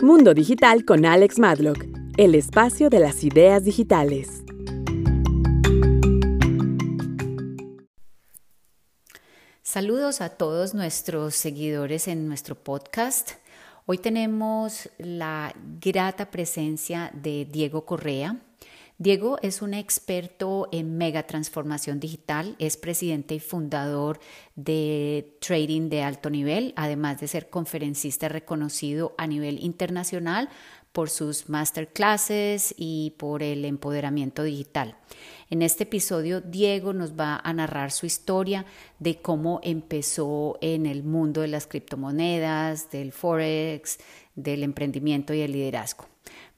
Mundo Digital con Alex Madlock, el espacio de las ideas digitales. Saludos a todos nuestros seguidores en nuestro podcast. Hoy tenemos la grata presencia de Diego Correa. Diego es un experto en mega transformación digital, es presidente y fundador de Trading de alto nivel, además de ser conferencista reconocido a nivel internacional por sus masterclasses y por el empoderamiento digital. En este episodio, Diego nos va a narrar su historia de cómo empezó en el mundo de las criptomonedas, del forex, del emprendimiento y el liderazgo.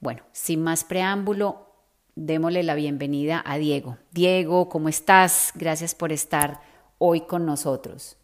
Bueno, sin más preámbulo, démosle la bienvenida a Diego. Diego, ¿cómo estás? Gracias por estar hoy con nosotros.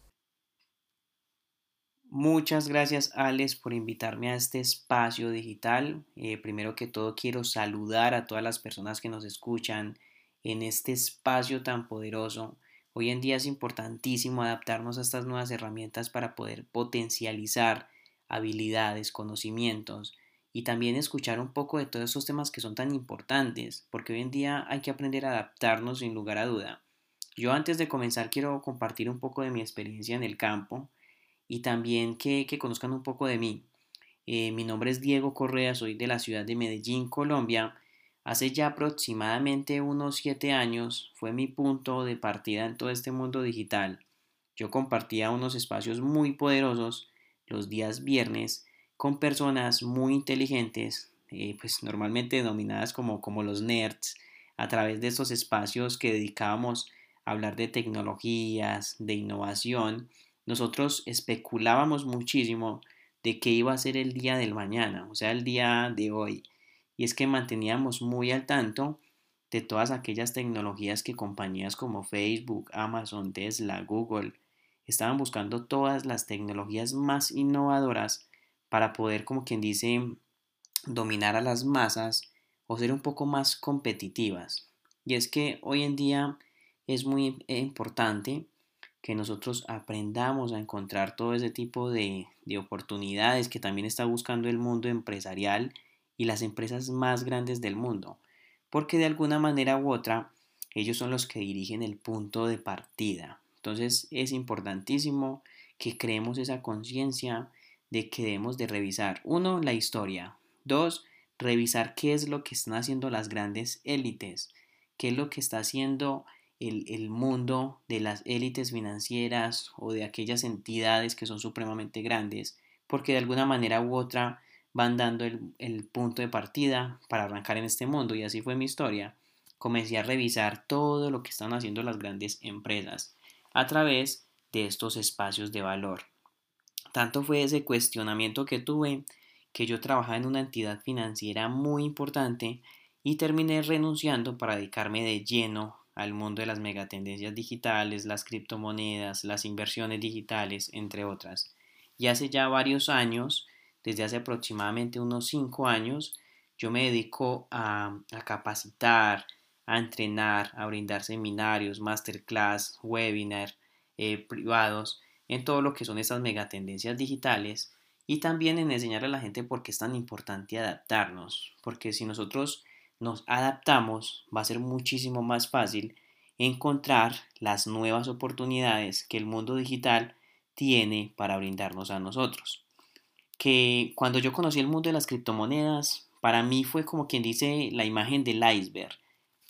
Muchas gracias, Alex, por invitarme a este espacio digital. Eh, primero que todo, quiero saludar a todas las personas que nos escuchan en este espacio tan poderoso. Hoy en día es importantísimo adaptarnos a estas nuevas herramientas para poder potencializar habilidades, conocimientos y también escuchar un poco de todos esos temas que son tan importantes, porque hoy en día hay que aprender a adaptarnos sin lugar a duda. Yo antes de comenzar quiero compartir un poco de mi experiencia en el campo y también que, conozcan un poco de mí. Eh, mi nombre es Diego Correa, soy de la ciudad de Medellín, Colombia. Hace ya aproximadamente unos siete años fue mi punto de partida en todo este mundo digital. Yo compartía unos espacios muy poderosos los días viernes con personas muy inteligentes, eh, pues normalmente denominadas como, como los nerds, a través de estos espacios que dedicábamos a hablar de tecnologías, de innovación, nosotros especulábamos muchísimo de qué iba a ser el día del mañana, o sea, el día de hoy. Y es que manteníamos muy al tanto de todas aquellas tecnologías que compañías como Facebook, Amazon, Tesla, Google estaban buscando todas las tecnologías más innovadoras para poder, como quien dice, dominar a las masas o ser un poco más competitivas. Y es que hoy en día es muy importante que nosotros aprendamos a encontrar todo ese tipo de, de, oportunidades que también está buscando el mundo empresarial y las empresas más grandes del mundo, porque de alguna manera u otra ellos son los que dirigen el punto de partida. Entonces es importantísimo que creemos esa conciencia de que debemos de revisar. Uno, la historia. Dos, revisar qué es lo que están haciendo las grandes élites, qué es lo que está haciendo el, el, mundo de las élites financieras o de aquellas entidades que son supremamente grandes, porque de alguna manera u otra van dando el, el punto de partida para arrancar en este mundo y así fue mi historia. Comencé a revisar todo lo que están haciendo las grandes empresas a través de estos espacios de valor. Tanto fue ese cuestionamiento que tuve que yo trabajaba en una entidad financiera muy importante y terminé renunciando para dedicarme de lleno al mundo de las megatendencias digitales, las criptomonedas, las inversiones digitales, entre otras. Y hace ya varios años, desde hace aproximadamente unos cinco años, yo me dedico a, capacitar, a entrenar, a brindar seminarios, masterclass, webinar eh, privados en todo lo que son estas megatendencias digitales y también en enseñar a la gente por qué es tan importante adaptarnos, porque si nosotros nos adaptamos va a ser muchísimo más fácil encontrar las nuevas oportunidades que el mundo digital tiene para brindarnos a nosotros. Que cuando yo conocí el mundo de las criptomonedas, para mí fue como quien dice la imagen del iceberg.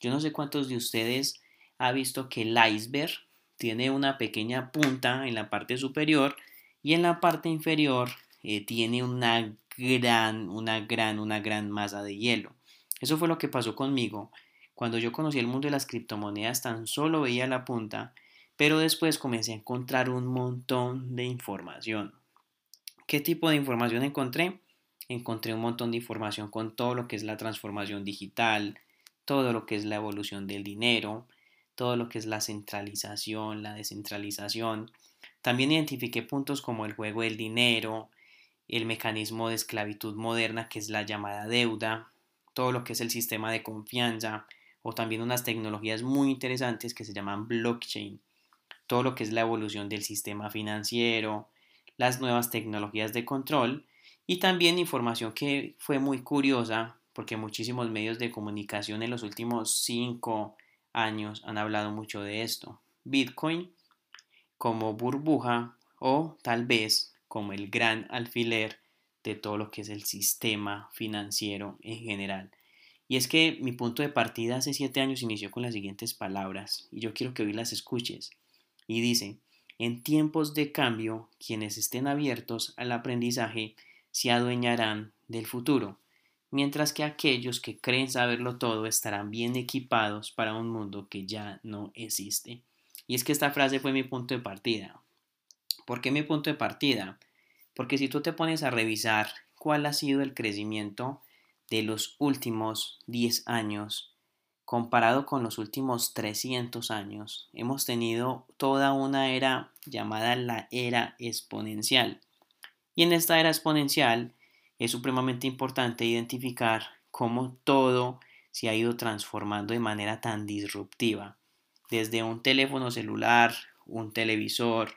Yo no sé cuántos de ustedes ha visto que el iceberg tiene una pequeña punta en la parte superior y en la parte inferior eh, tiene una gran, una gran, una gran masa de hielo. Eso fue lo que pasó conmigo. Cuando yo conocí el mundo de las criptomonedas tan solo veía la punta, pero después comencé a encontrar un montón de información. ¿Qué tipo de información encontré? Encontré un montón de información con todo lo que es la transformación digital, todo lo que es la evolución del dinero, todo lo que es la centralización, la descentralización. También identifiqué puntos como el juego del dinero, el mecanismo de esclavitud moderna que es la llamada deuda, todo lo que es el sistema de confianza o también unas tecnologías muy interesantes que se llaman blockchain, todo lo que es la evolución del sistema financiero, las nuevas tecnologías de control Y también información que fue muy curiosa, porque muchísimos medios de comunicación en los últimos cinco años han hablado mucho de esto. Bitcoin como burbuja o tal vez como el gran alfiler de todo lo que es el sistema financiero en general. Y es que mi punto de partida hace siete años inició con las siguientes palabras, y yo quiero que hoy las escuches. Y dice, en tiempos de cambio, quienes estén abiertos al aprendizaje se adueñarán del futuro, mientras que aquellos que creen saberlo todo estarán bien equipados para un mundo que ya no existe. Y es que esta frase fue mi punto de partida. ¿Por qué mi punto de partida? Porque si tú te pones a revisar cuál ha sido el crecimiento de los últimos 10 años comparado con los últimos 300 años, hemos tenido toda una era llamada la era exponencial. Y en esta era exponencial es supremamente importante identificar cómo todo se ha ido transformando de manera tan disruptiva. Desde un teléfono celular, un televisor,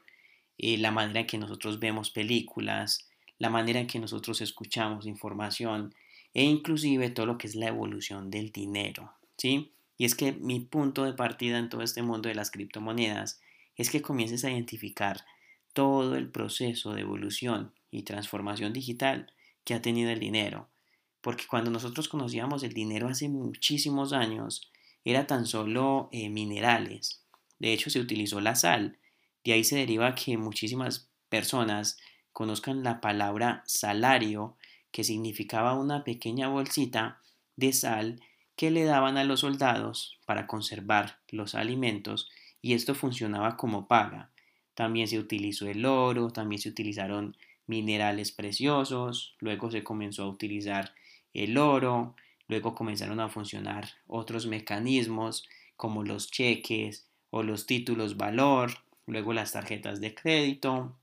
eh, la manera en que nosotros vemos películas, la manera en que nosotros escuchamos información e inclusive todo lo que es la evolución del dinero. ¿sí? Y es que mi punto de partida en todo este mundo de las criptomonedas es que comiences a identificar todo el proceso de evolución y transformación digital que ha tenido el dinero. Porque cuando nosotros conocíamos el dinero hace muchísimos años, era tan solo eh, minerales. De hecho, se utilizó la sal. De ahí se deriva que muchísimas personas conozcan la palabra salario, que significaba una pequeña bolsita de sal que le daban a los soldados para conservar los alimentos y esto funcionaba como paga. También se utilizó el oro, también se utilizaron minerales preciosos, luego se comenzó a utilizar el oro, luego comenzaron a funcionar otros mecanismos como los cheques o los títulos valor, luego las tarjetas de crédito,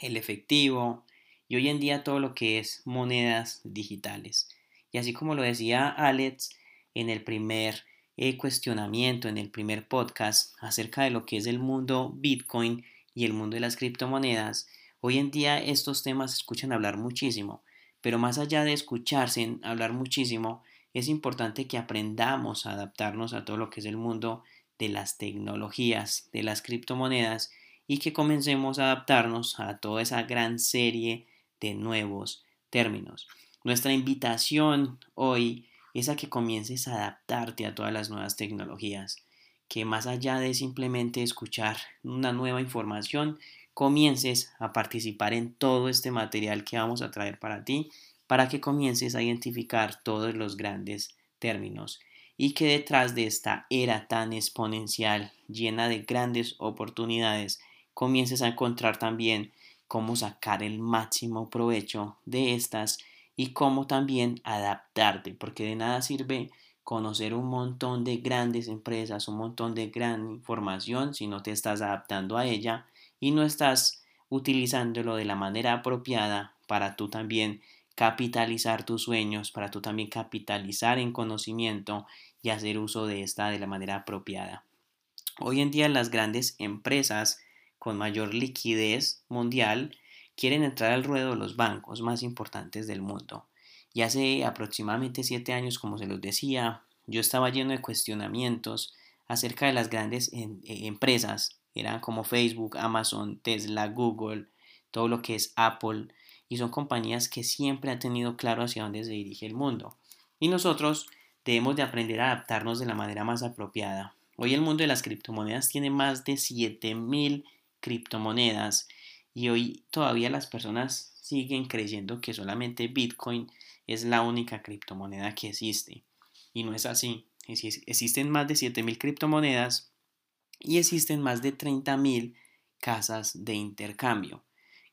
el efectivo y hoy en día todo lo que es monedas digitales. Y así como lo decía Alex en el primer eh, cuestionamiento, en el primer podcast acerca de lo que es el mundo Bitcoin y el mundo de las criptomonedas, hoy en día estos temas se escuchan hablar muchísimo, pero más allá de escucharse hablar muchísimo, es importante que aprendamos a adaptarnos a todo lo que es el mundo de las tecnologías, de las criptomonedas y que comencemos a adaptarnos a toda esa gran serie de nuevos términos. Nuestra invitación hoy es a que comiences a adaptarte a todas las nuevas tecnologías, que más allá de simplemente escuchar una nueva información, comiences a participar en todo este material que vamos a traer para ti, para que comiences a identificar todos los grandes términos y que detrás de esta era tan exponencial, llena de grandes oportunidades, comiences a encontrar también cómo sacar el máximo provecho de estas y cómo también adaptarte, porque de nada sirve conocer un montón de grandes empresas, un montón de gran información si no te estás adaptando a ella y no estás utilizándolo de la manera apropiada para tú también capitalizar tus sueños, para tú también capitalizar en conocimiento y hacer uso de esta de la manera apropiada. Hoy en día las grandes empresas con mayor liquidez mundial quieren entrar al ruedo de los bancos más importantes del mundo. Y hace aproximadamente siete años, como se los decía, yo estaba lleno de cuestionamientos acerca de las grandes eh, empresas, eran como Facebook, Amazon, Tesla, Google, todo lo que es Apple, y son compañías que siempre han tenido claro hacia dónde se dirige el mundo. Y nosotros debemos de aprender a adaptarnos de la manera más apropiada. Hoy el mundo de las criptomonedas tiene más de 7000 criptomonedas y hoy todavía las personas siguen creyendo que solamente Bitcoin es la única criptomoneda que existe. Y no es así. Existen más de 7.000 criptomonedas y existen más de 30.000 casas de intercambio.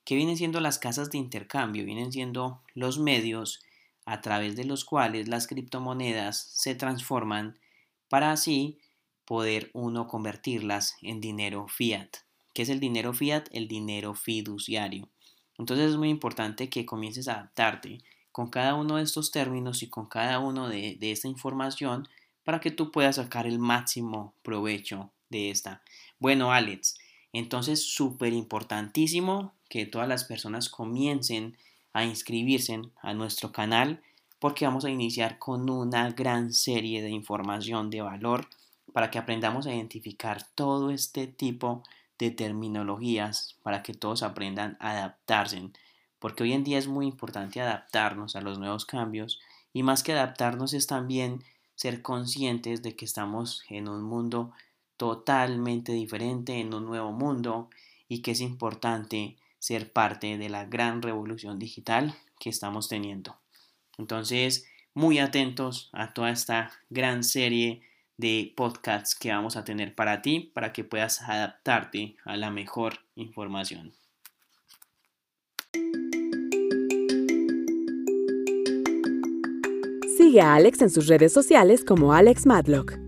¿Qué vienen siendo las casas de intercambio? Vienen siendo los medios a través de los cuales las criptomonedas se transforman para así poder uno convertirlas en dinero fiat. ¿Qué es el dinero fiat? El dinero fiduciario. Entonces es muy importante que comiences a adaptarte con cada uno de estos términos y con cada uno de, de esta información para que tú puedas sacar el máximo provecho de esta. Bueno, Alex, entonces súper importantísimo que todas las personas comiencen a inscribirse a nuestro canal porque vamos a iniciar con una gran serie de información de valor para que aprendamos a identificar todo este tipo de terminologías para que todos aprendan a adaptarse porque hoy en día es muy importante adaptarnos a los nuevos cambios y más que adaptarnos es también ser conscientes de que estamos en un mundo totalmente diferente, en un nuevo mundo y que es importante ser parte de la gran revolución digital que estamos teniendo. Entonces, muy atentos a toda esta gran serie de podcasts que vamos a tener para ti, para que puedas adaptarte a la mejor información. Sigue a Alex en sus redes sociales como Alex Madlock.